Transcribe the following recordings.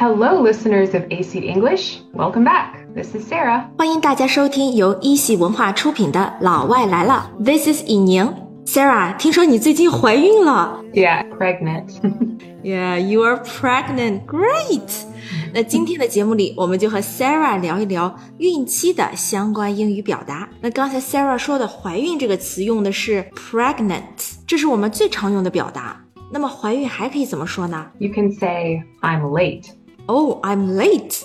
Hello, listeners of AC English. Welcome back. This is Sarrah. 欢迎大家收听由一席文化出品的《老外来了》。This is 以宁。Sarrah，听说你最近怀孕了？Yeah, pregnant. yeah, you are pregnant. Great. 那今天的节目里，我们就和 Sarrah 聊一聊孕期的相关英语表达。那刚才 Sarrah 说的“怀孕”这个词用的是 pregnant，这是我们最常用的表达。那么怀孕还可以怎么说呢？You can say I'm late. Oh, I'm late。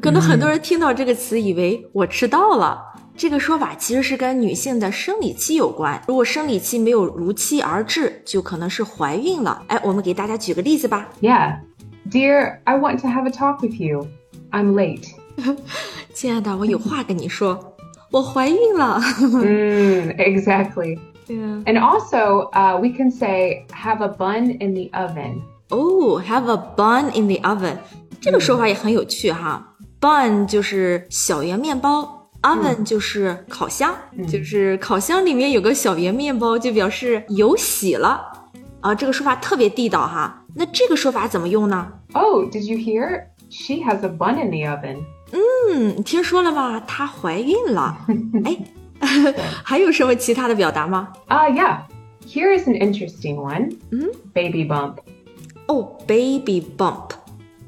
可能很多人听到这个词，以为我迟到了。这个说法其实是跟女性的生理期有关。如果生理期没有如期而至，就可能是怀孕了。哎，我们给大家举个例子吧。 Yeah. Dear, I want to have a talk with you. I'm late. 亲爱的，我有话跟你说，我怀孕了。 mm, exactly. 对啊。 And also, uh, we can say, have a bun in the oven. Oh, have a bun in the oven。 这个说法也很有趣哈。Bun 就是小圆面包，oven 就是烤箱，就是烤箱里面有个小圆面包，就表示有喜了啊。这个说法特别地道哈。那这个说法怎么用呢？ Oh, did you hear? She has a bun in the oven. 嗯，你听说了吗？她怀孕了。哎，还有什么其他的表达吗？ Ah, yeah. Here is an interesting one. Baby bump. 哦，baby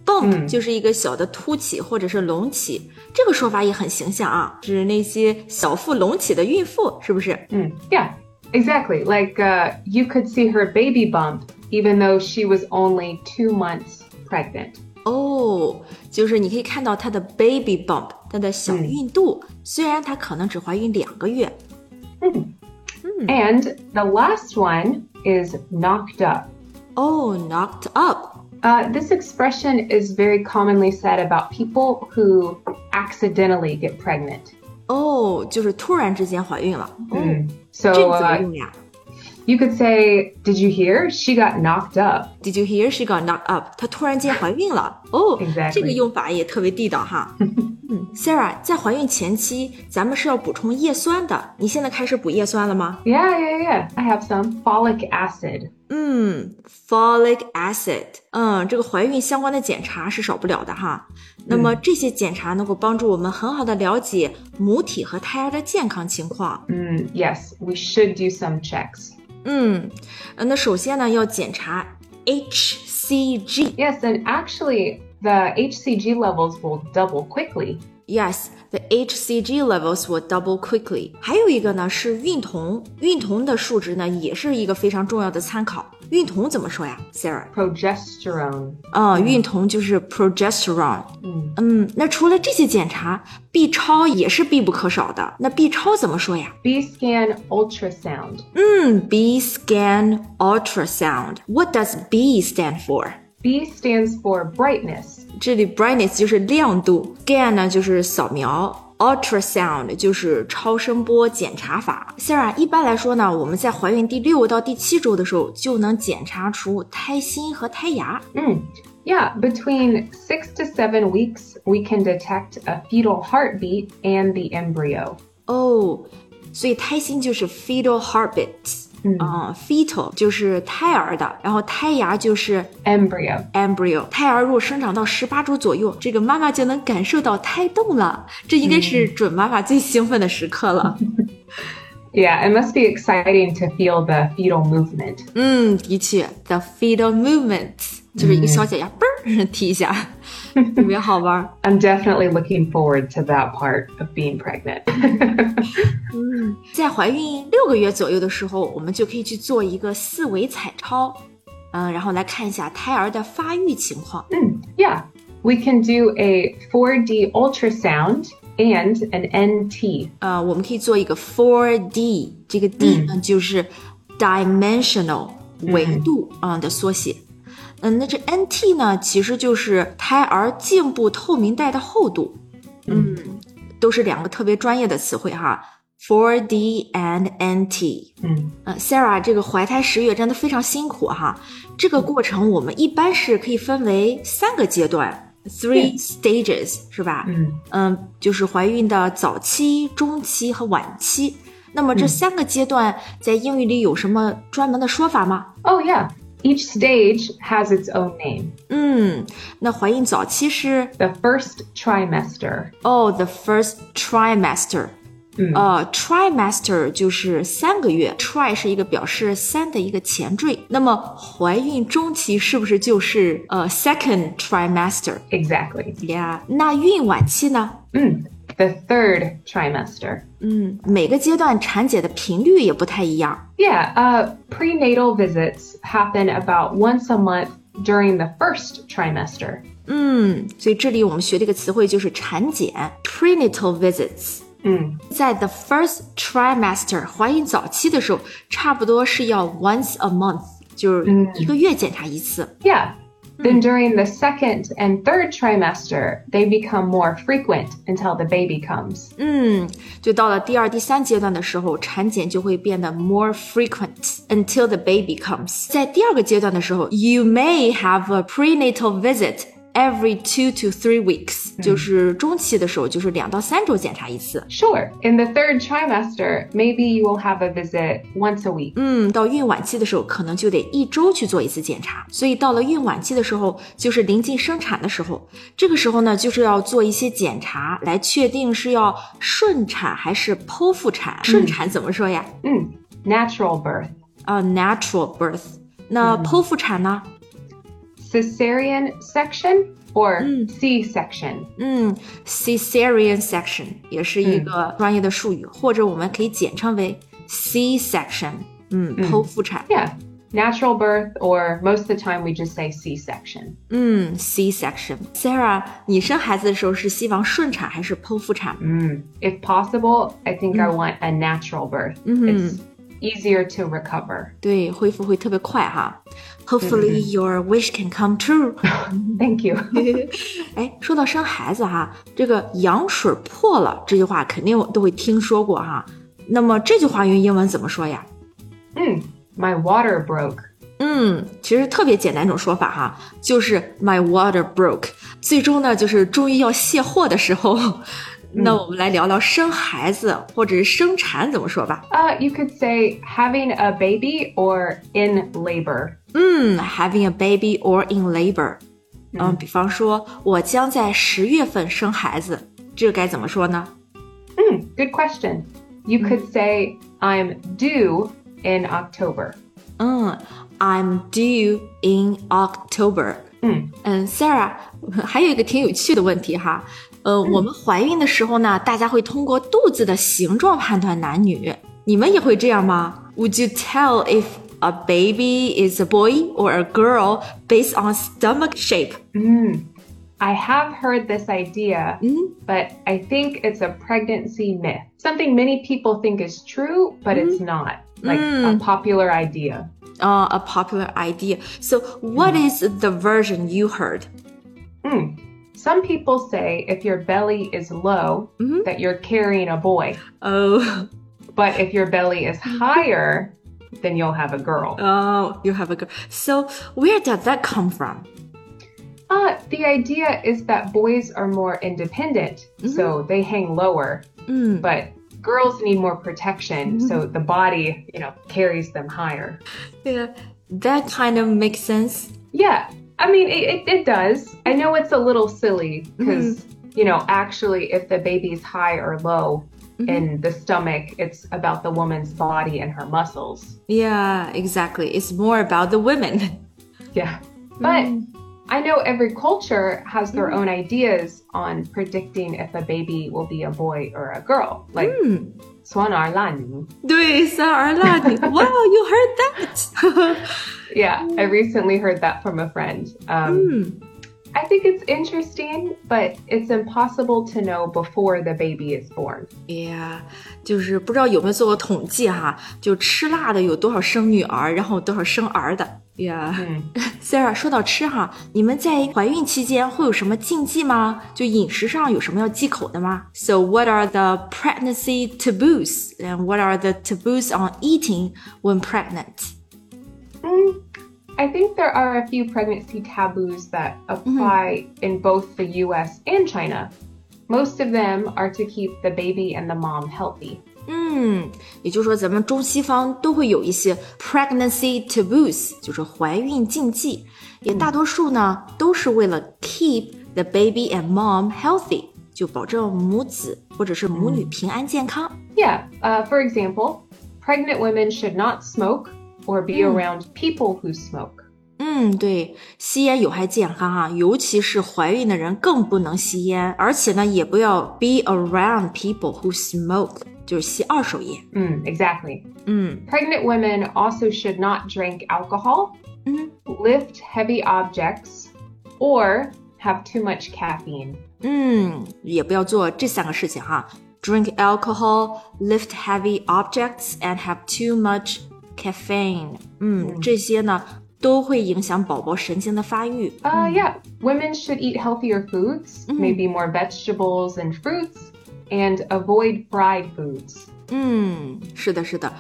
bump，bump 就是一个小的凸起或者是隆起，这个说法也很形象啊，指那些小腹隆起的孕妇，是不是？ Mm, yeah, exactly. Like uh, you could see her baby bump even though she was only two months pregnant. 哦，就是你可以看到她的 baby bump，她的小孕肚，虽然她可能只怀孕两个月。 And the last one is knocked up. 哦，knocked up， Uh, this expression is very commonly said about people who accidentally get pregnant. 哦，就是突然之间怀孕了。哦， So 这个怎么 uh, 用呀 you could say, "Did you hear? She got knocked up." Did you hear? She got knocked up. 她突然间怀孕了。哦，这个用法也特别地道哈。嗯，Sarrah，在怀孕前期，咱们是要补充叶酸的。你现在开始补叶酸了吗？Yeah, yeah, yeah. yeah. I have some folic acid. 嗯，folic acid，嗯，这个怀孕相关的检查是少不了的哈。那么这些检查能够帮助我们很好的了解母体和胎儿的健康情况。嗯，Yes, we should do some checks. 嗯，呃那首先呢要检查 HCG。 Yes, and actually, the HCG levels will double quickly. Yes, the hCG levels will double quickly。还有一个呢是孕酮，孕酮的数值呢也是一个非常重要的参考。孕酮怎么说呀，Sarrah？Progesterone。啊，孕酮就是 progesterone。嗯嗯，那除了这些检查，B 超也是必不可少的。那 B 超怎么说呀？B scan ultrasound。嗯，B scan ultrasound。What does B stand for？B stands for brightness，这里 brightness 就是亮度，scan 呢就是扫描。Ultrasound 就是超声波检查法。Sarrah，一般来说呢，我们在怀孕第六到第七周的时候就能检查出胎心和胎芽。嗯，Yeah, between six to seven weeks, we can detect a fetal heartbeat and the embryo. 哦，所以胎心就是 fetal heartbeat。啊、f e t a l 就是胎儿的，然后胎芽就是 Embryo. embryo。胎儿如果生长到十八周左右，这个妈妈就能感受到胎动了，这应该是准妈妈最兴奋的时刻了。Yeah, it must be exciting to feel the fetal movement. 嗯，的确，the fetal movement 就是一个小脚丫嘣儿踢一下，特别好玩儿。I'm definitely looking forward to that part of being pregnant. 在怀孕六个月左右的时候，我们就可以去做一个四维彩超，嗯，然后来看一下胎儿的发育情况。嗯 yeah, we can do a 4D ultrasound and an NT. 呃，我们可以做一个 4D，这个 D 呢、就是 dimensional 维度啊、的缩写。嗯，那这 NT 呢，其实就是胎儿颈部透明带的厚度。嗯，都是两个特别专业的词汇哈。4D and NT。嗯呃，Sarah 这个怀胎十月真的非常辛苦哈。这个过程我们一般是可以分为三个阶段，three stages 是吧？嗯嗯，就是怀孕的早期、中期和晚期。那么这三个阶段在英语里有什么专门的说法吗？Oh, yeah. Each stage has its own name. 嗯，那怀孕早期是 The first trimester. 哦、t h e first trimester。呃，trimester 就是三个月，tri 是一个表示三的一个前缀。那么怀孕中期是不是就是呃 second trimester？ Exactly. 呀、那孕晚期呢？ Mm. The third trimester. 嗯，每个阶段产检的频率也不太一样。 Yeah, uh, prenatal visits happen about once a month during the first trimester. 嗯，所以这里我们学的一个词汇就是产检 （prenatal visits）。 Mm. 在 the first trimester 怀孕早期的时候，差不多是要 once a month，就是一个月检查一次。 Yeah. Then during the second and third trimester, they become more frequent until the baby comes. 嗯，就到了第二、第三阶段的时候，产检就会变得 more frequent until the baby comes。在第二个阶段的时候，you may have a prenatal visit every two to three weeks，、 就是中期的时候，就是两到三周检查一次。 Sure. In the third trimester, maybe you will have a visit once a week. 嗯，到孕晚期的时候，可能就得一周去做一次检查。所以到了孕晚期的时候，就是临近生产的时候，这个时候呢，就是要做一些检查，来确定是要顺产还是剖腹产。顺产怎么说呀？ Mm. Natural birth. 啊、n a t u r a l birth。那剖腹产呢？ Cesarean section or C section，嗯，cesarean section 也是一个专业的术语，或者我们可以简称为 C section，嗯，剖腹产。Yeah. Natural birth, or most of the time we just say C-section. 嗯，C-section. Sarrah，你生孩子的时候是希望顺产还是剖腹产？嗯，If possible, I think I want a natural birth. It's easier to recover. 对，恢复会特别快哈。Hopefully your wish can come true。 Thank you. 哎，说到生孩子哈，这个羊水破了这句话肯定都会听说过哈。那么这句话用英文怎么说呀？ Mm. My water broke. 嗯，其实特别简单一种说法哈，就是 my water broke。最终呢，就是终于要卸货的时候。 那我们来聊聊生孩子或者是生产怎么说吧？啊、uh,，you could say having a baby or in labor。嗯，having a baby or in labor。嗯，比方说我将在十月份生孩子，这该怎么说呢？嗯，good question。You could say I'm due in October。嗯，I'm due in October。嗯嗯，Sarrah，还有一个挺有趣的问题哈，呃，我们怀孕的时候呢，大家会通过肚子的形状判断男女，你们也会这样吗？Would you tell if a baby is a boy or a girl based on stomach shape？ I have heard this idea, but I think it's a pregnancy myth. Something many people think is true, but it's not. Like a popular idea. Uh, a popular idea. So, what is the version you heard? Some people say if your belly is low, mm-hmm. that you're carrying a boy. Oh, But if your belly is mm-hmm. higher, then you'll have a girl. oh, you have a girl. So, where does that come from? Uh, the idea is that boys are more independent, mm-hmm. so they hang lower. Mm. But girls need more protection, so the body, you know, carries them higher. Yeah, that kind of makes sense. Yeah, I mean, it, it, it does. I know it's a little silly mm-hmm. because, you know, actually, if the baby's high or low mm-hmm. in the stomach, it's about the woman's body and her muscles. Yeah, exactly. It's more about the women. Yeah. But mm. I know every culture has their mm. own ideas on predicting if a baby will be a boy or a girl. Like, mm. 酸儿辣女.对,酸儿辣女. wow, you heard that? yeah, I recently heard that from a friend. Um, mm. I think it's interesting, but it's impossible to know before the baby is born. Yeah，就是不知道有没有做过统计哈，就吃辣的有多少生女儿，然后多少生儿的。呀、yeah.，Sarrah，说到吃哈，你们在怀孕期间会有什么禁忌吗？就饮食上有什么要忌口的吗？So what are the pregnancy taboos and what are the taboos on eating when pregnant? Mm, I think there are a few pregnancy taboos that apply -hmm. in both the U.S. and China. Most of them are to keep the baby and the mom healthy. 嗯 嗯，也就是说，咱们中西方都会有一些 pregnancy taboos，就是怀孕禁忌，也大多数呢都是为了 keep the baby and mom healthy，就保证母子或者是母女平安健康。 Yeah. Uh, for example, pregnant women should not smoke or be around people who smoke. 嗯，对，吸烟有害健康啊，尤其是怀孕的人更不能吸烟，而且呢，也不要 be around people who smoke， 就是吸二手烟。 Mm, exactly. 嗯 Pregnant women also should not drink alcohol, 嗯 lift heavy objects, or have too much caffeine. 嗯，也不要做这三个事情哈：drink alcohol, lift heavy objects, and have too much caffeine。嗯，这些呢都会影响宝宝神经的发育。 Uh, yeah, women should eat healthier foods, maybe more vegetables and fruits, and avoid fried foods. 嗯，是的，是的，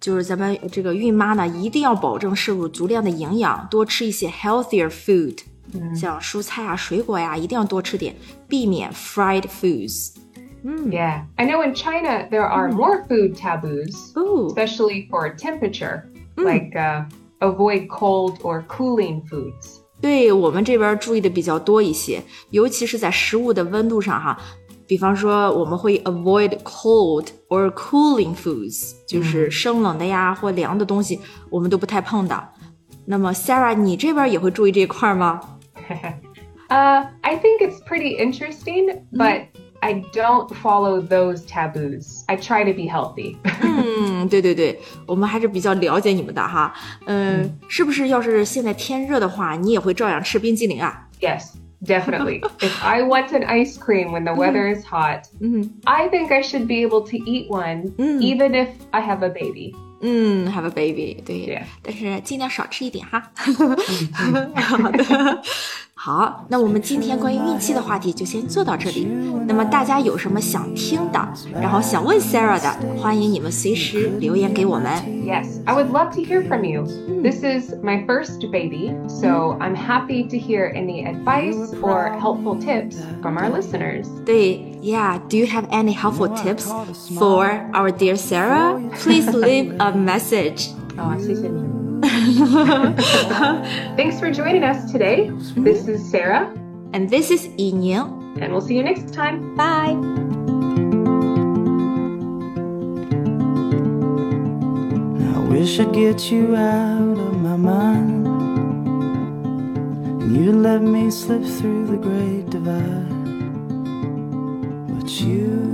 就是咱们这个孕妈呢，一定要保证摄入足量的营养，多吃一些 healthier food，、像蔬菜啊、水果呀，一定要多吃点，避免 fried foods。 Yeah. I know in China there are more food taboos, 哦， especially for temperature, like uh, avoid cold or cooling foods. 对我们这边注意的比较多一些，尤其是在食物的温度上哈。 比方说，我们会 avoid cold or cooling foods，就是生冷的呀或凉的东西，我们都不太碰到。那么，Sarrah，你这边也会注意这块吗？Uh, I think it's pretty interesting, mm-hmm. but I don't follow those taboos. I try to be healthy. 嗯，对对对，我们还是比较了解你们的哈。嗯，是不是要是现在天热的话，你也会照样吃冰激凌啊？Yes, definitely. if I want an ice cream when the weather is hot, I think I should be able to eat one, even if I have a baby. 嗯，have a baby，对 Yeah 但是尽量少吃一点哈。好的， 好，那我们今天关于孕期的话题就先做到这里。那么大家有什么想听的，然后想问 Sarrah 的，欢迎你们随时留言给我们。Yes, I would love to hear from you. This is my first baby, so I'm happy to hear any advice or helpful tips from our listeners. 对，Yeah, do you have any helpful tips for our dear Sarrah? Please leave a message. Oh, 啊，谢谢你。Thanks for joining us today. This is Sarrah, And this is 以宁 and we'll see you next time.，Bye。I wish I'd get you out of my mind. And you'd let me slip through the great divide. But you